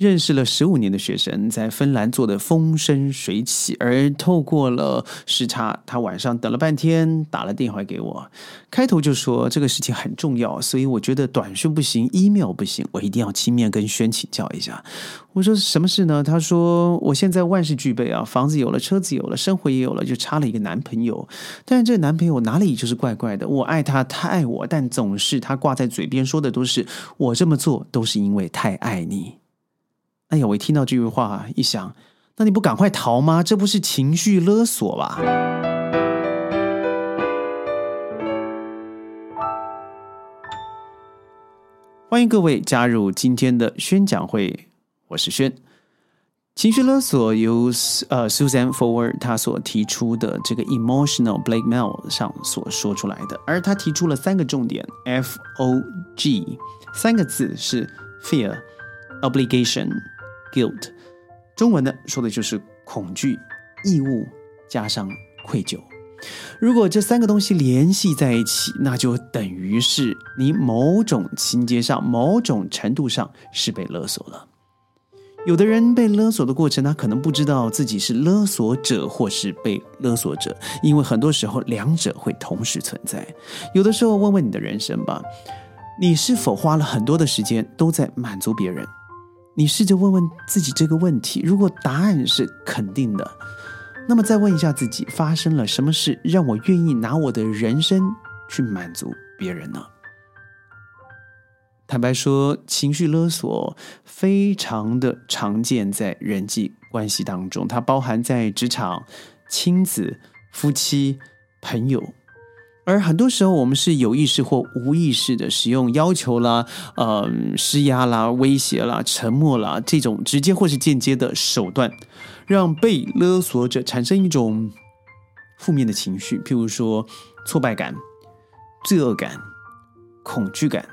认识了十五年的学生，在芬兰做的风生水起，而透过了时差，他晚上等了半天，打了电话给我，开头就说这个事情很重要，所以我觉得短讯不行，email 不行，我一定要亲面跟轩请教一下。我说什么事呢？他说我现在万事俱备啊，房子有了，车子有了，生活也有了，就差了一个男朋友。但是这男朋友哪里就是怪怪的？我爱他，他爱我，但总是他挂在嘴边说的都是我这么做都是因为太爱你。哎呀！我一听到这句话，一想，那你不赶快逃吗？这不是情绪勒索吧？欢迎各位加入今天的宣讲会，我是轩。情绪勒索由呃 Susan Forward 他所提出的这个 emotional blackmail 上所说出来的，而他提出了三个重点，F O G 三个字是 fear obligation。Guilt，中文呢说的就是恐惧、义务加上愧疚。如果这三个东西联系在一起，那就等于是你某种情节上、某种程度上是被勒索了。有的人被勒索的过程，他可能不知道自己是勒索者或是被勒索者，因为很多时候两者会同时存在。有的时候，问问你的人生吧，你是否花了很多的时间都在满足别人？你试着问问自己这个问题，如果答案是肯定的，那么再问一下自己，发生了什么事让我愿意拿我的人生去满足别人呢？坦白说，情绪勒索非常的常见在人际关系当中，它包含在职场、亲子、夫妻、朋友。而很多时候，我们是有意识或无意识的使用要求啦、呃施压啦、威胁啦、沉默啦这种直接或是间接的手段，让被勒索者产生一种负面的情绪，譬如说挫败感、罪恶感、恐惧感，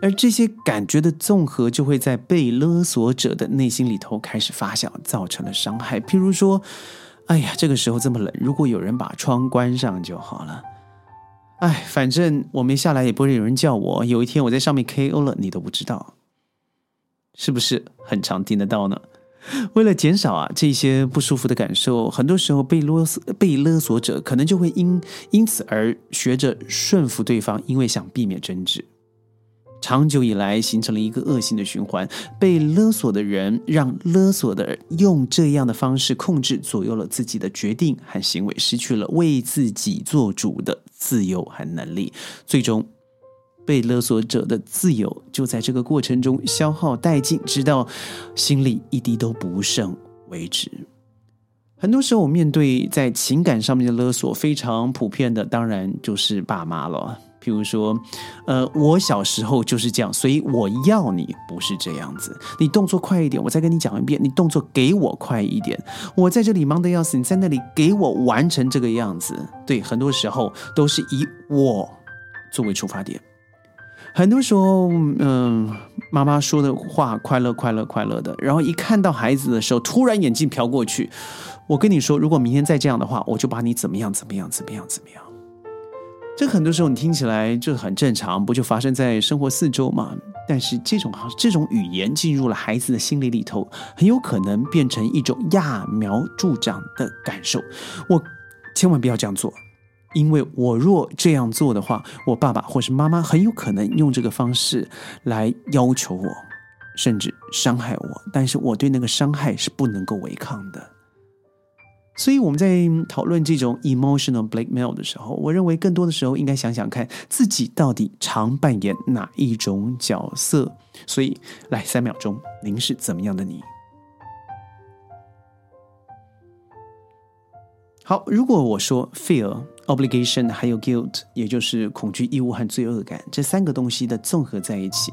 而这些感觉的综合，就会在被勒索者的内心里头开始发酵，造成了伤害。譬如说，哎呀，这个时候这么冷，如果有人把窗关上就好了。哎，反正我没下来也不会有人叫我。有一天我在上面 KO 了，你都不知道，是不是很常听得到呢？为了减少啊这些不舒服的感受，很多时候被勒索被勒索者可能就会因因此而学着顺服对方，因为想避免争执。长久以来，形成了一个恶性的循环。被勒索的人让勒索的人用这样的方式控制、左右了自己的决定和行为，失去了为自己做主的自由和能力。最终，被勒索者的自由就在这个过程中消耗殆尽，直到心里一滴都不剩为止。很多时候，我面对在情感上面的勒索，非常普遍的，当然就是爸妈了。比如说，呃，我小时候就是这样，所以我要你不是这样子。你动作快一点，我再跟你讲一遍。你动作给我快一点，我在这里忙得要死，你在那里给我完成这个样子。对，很多时候都是以我作为出发点。很多时候，嗯，妈妈说的话快乐快乐快乐的，然后一看到孩子的时候，突然眼镜瞟过去。我跟你说，如果明天再这样的话，我就把你怎么样怎么样怎么样怎么样。这很多时候你听起来就很正常，不就发生在生活四周吗？但是这种这种语言进入了孩子的心里里头，很有可能变成一种揠苗助长的感受。我千万不要这样做，因为我若这样做的话，我爸爸或是妈妈很有可能用这个方式来要求我，甚至伤害我。但是我对那个伤害是不能够违抗的。所以我们在讨论这种 emotional blackmail 的时候，我认为更多的时候应该想想看自己到底常扮演哪一种角色。所以，来三秒钟，您是怎么样的你？好，如果我说 fear、obligation 还有 guilt，也就是恐惧、义务和罪恶感这三个东西的综合在一起。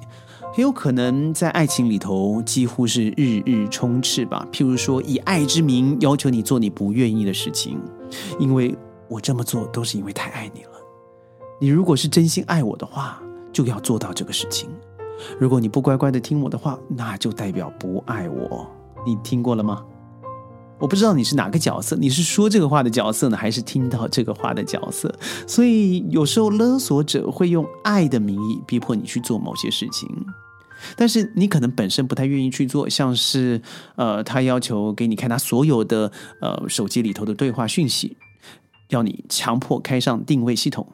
很有可能在爱情里头几乎是日日充斥吧。譬如说，以爱之名要求你做你不愿意的事情，因为我这么做都是因为太爱你了。你如果是真心爱我的话，就要做到这个事情。如果你不乖乖的听我的话，那就代表不爱我。你听过了吗？我不知道你是哪个角色，你是说这个话的角色呢，还是听到这个话的角色？所以有时候勒索者会用爱的名义逼迫你去做某些事情。但是你可能本身不太愿意去做，像是呃，他要求给你看他所有的呃手机里头的对话讯息，要你强迫开上定位系统，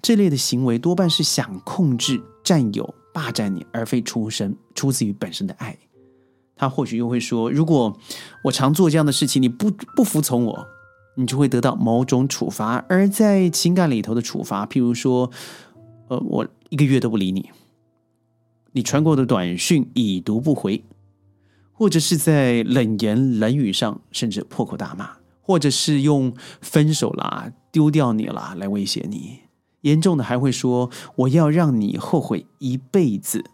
这类的行为多半是想控制、占有、霸占你，而非出身出自于本身的爱。他或许又会说，如果我常做这样的事情，你不不服从我，你就会得到某种处罚。而在情感里头的处罚，譬如说，呃，我一个月都不理你。你传过的短讯已读不回，或者是在冷言冷语上甚至破口大骂，或者是用分手啦、丢掉你啦来威胁你，严重的还会说我要让你后悔一辈子。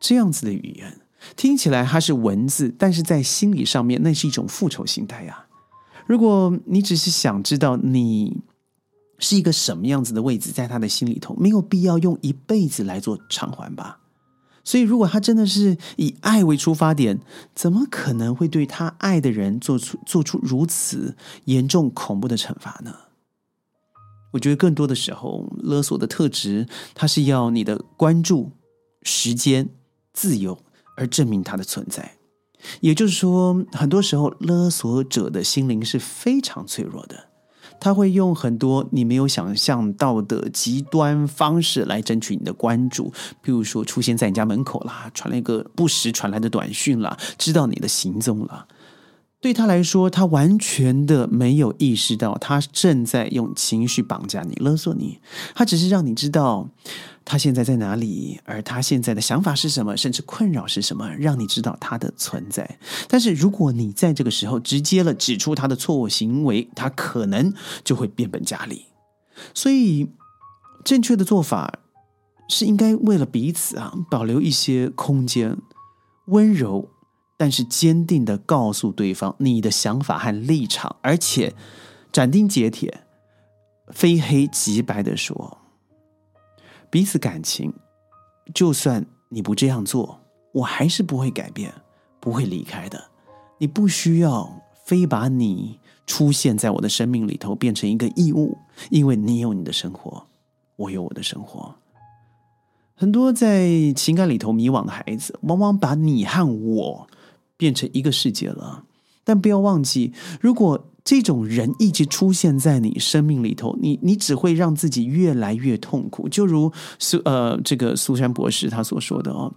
这样子的语言听起来它是文字，但是在心理上面那是一种复仇心态呀。如果你只是想知道你是一个什么样子的位置，在他的心里头，没有必要用一辈子来做偿还吧。所以，如果他真的是以爱为出发点，怎么可能会对他爱的人做出做出如此严重恐怖的惩罚呢？我觉得更多的时候，勒索的特质，它是要你的关注、时间、自由，而证明它的存在。也就是说，很多时候，勒索者的心灵是非常脆弱的。他会用很多你没有想象到的极端方式来争取你的关注，比如说出现在你家门口啦，传了一个不时传来的短讯啦，知道你的行踪了。对他来说，他完全的没有意识到，他正在用情绪绑架你、勒索你。他只是让你知道他现在在哪里，而他现在的想法是什么，甚至困扰是什么，让你知道他的存在。但是，如果你在这个时候直接了指出他的错误行为，他可能就会变本加厉。所以，正确的做法是应该为了彼此啊，保留一些空间，温柔。但是坚定的告诉对方你的想法和立场，而且斩钉截铁、非黑即白的说，彼此感情，就算你不这样做，我还是不会改变，不会离开的。你不需要非把你出现在我的生命里头变成一个义务，因为你有你的生活，我有我的生活。很多在情感里头迷惘的孩子，往往把你和我。变成一个世界了，但不要忘记，如果这种人一直出现在你生命里头，你你只会让自己越来越痛苦。就如苏呃这个苏珊博士他所说的哦，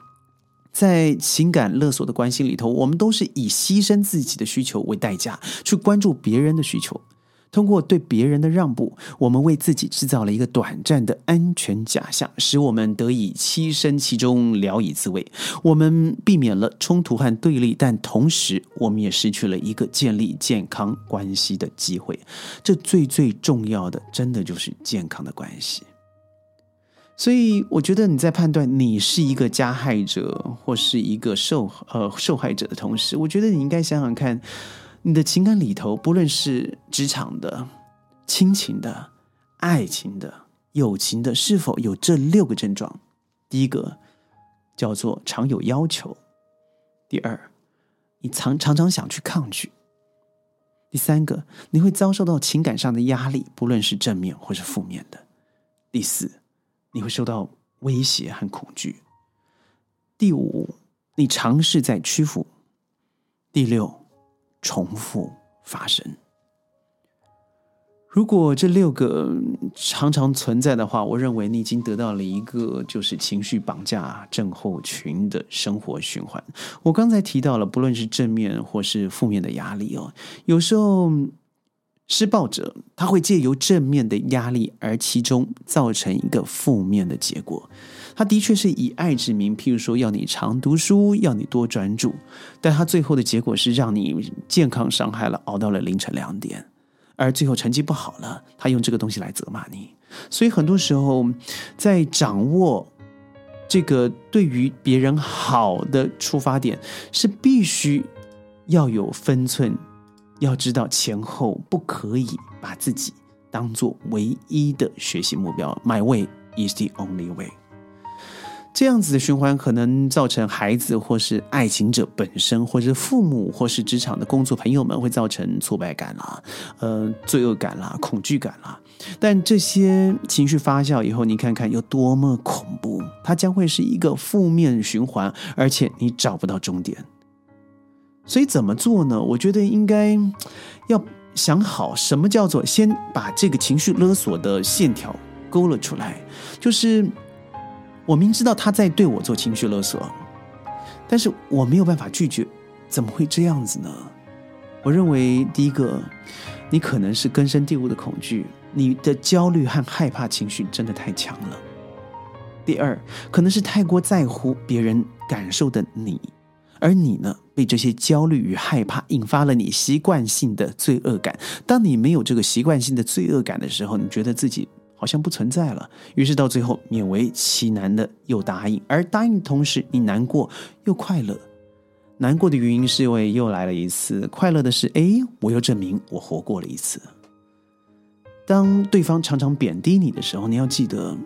在情感勒索的关系里头，我们都是以牺牲自己的需求为代价，去关注别人的需求。通过对别人的让步，我们为自己制造了一个短暂的安全假象，使我们得以栖身其中，聊以自慰。我们避免了冲突和对立，但同时，我们也失去了一个建立健康关系的机会。这最最重要的，真的就是健康的关系。所以，我觉得你在判断你是一个加害者或是一个受呃受害者的同时，我觉得你应该想想看。你的情感里头，不论是职场的、亲情的、爱情的、友情的，是否有这六个症状？第一个叫做常有要求；第二，你常常常想去抗拒；第三个，你会遭受到情感上的压力，不论是正面或是负面的；第四，你会受到威胁和恐惧；第五，你尝试在屈服；第六。重复发生。如果这六个常常存在的话，我认为你已经得到了一个就是情绪绑架症候群的生活循环。我刚才提到了，不论是正面或是负面的压力哦，有时候施暴者他会借由正面的压力，而其中造成一个负面的结果。他的确是以爱之名，譬如说要你常读书，要你多专注，但他最后的结果是让你健康伤害了，熬到了凌晨两点，而最后成绩不好了，他用这个东西来责骂你。所以很多时候，在掌握这个对于别人好的出发点，是必须要有分寸，要知道前后不可以把自己当做唯一的学习目标。My way is the only way。这样子的循环可能造成孩子或是爱情者本身，或是父母，或是职场的工作朋友们会造成挫败感啦，呃，罪恶感啦，恐惧感啦。但这些情绪发酵以后，你看看有多么恐怖，它将会是一个负面循环，而且你找不到终点。所以怎么做呢？我觉得应该要想好什么叫做先把这个情绪勒索的线条勾勒出来，就是我明知道他在对我做情绪勒索，但是我没有办法拒绝，怎么会这样子呢？我认为第一个，你可能是根深蒂固的恐惧。你的焦虑和害怕情绪真的太强了。第二，可能是太过在乎别人感受的你，而你呢，被这些焦虑与害怕引发了你习惯性的罪恶感。当你没有这个习惯性的罪恶感的时候，你觉得自己好像不存在了，于是到最后勉为其难的又答应，而答应的同时，你难过又快乐。难过的原因是因为又来了一次，快乐的是，哎，我又证明我活过了一次。当对方常常贬低你的时候，你要记得，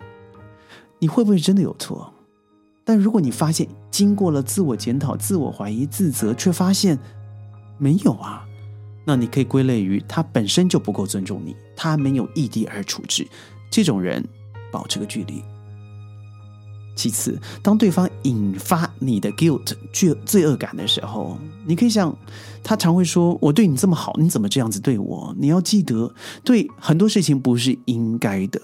你会不会真的有错？但如果你发现经过了自我检讨、自我怀疑、自责，却发现没有啊，那你可以归类于他本身就不够尊重你，他没有异地而处置，这种人保持个距离。其次，当对方引发你的 guilt 罪罪恶感的时候，你可以想，他常会说：“我对你这么好，你怎么这样子对我？”你要记得，对很多事情不是应该的。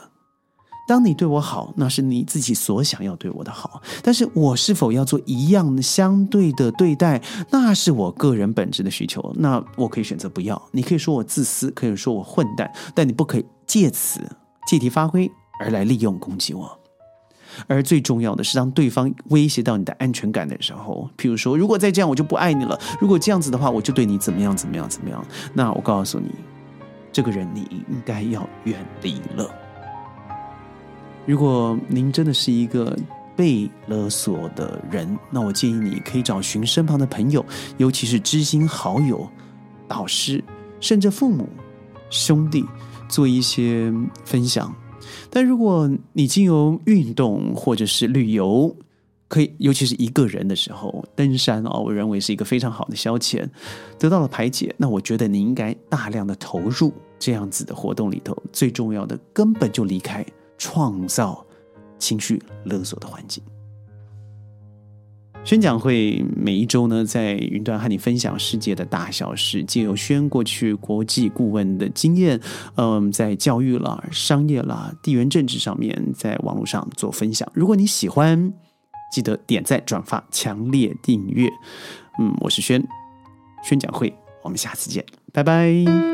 当你对我好，那是你自己所想要对我的好。但是我是否要做一样相对的对待，那是我个人本质的需求。那我可以选择不要。你可以说我自私，可以说我混蛋，但你不可以借此借题发挥而来利用攻击我。而最重要的是，当对方威胁到你的安全感的时候，譬如说，如果再这样，我就不爱你了；如果这样子的话，我就对你怎么样怎么样怎么样。那我告诉你，这个人你应该要远离了。如果您真的是一个被勒索的人，那我建议你可以找寻身旁的朋友，尤其是知心好友、导师，甚至父母、兄弟，做一些分享。但如果你经由运动或者是旅游，可以，尤其是一个人的时候，登山啊，我认为是一个非常好的消遣，得到了排解。那我觉得你应该大量的投入这样子的活动里头。最重要的，根本就离开创造情绪勒索的环境。宣讲会每一周呢，在云端和你分享世界的大小事，借由宣过去国际顾问的经验，嗯，在教育啦、商业啦、地缘政治上面，在网络上做分享。如果你喜欢，记得点赞、转发、强烈订阅。嗯，我是宣宣讲会，我们下次见，拜拜。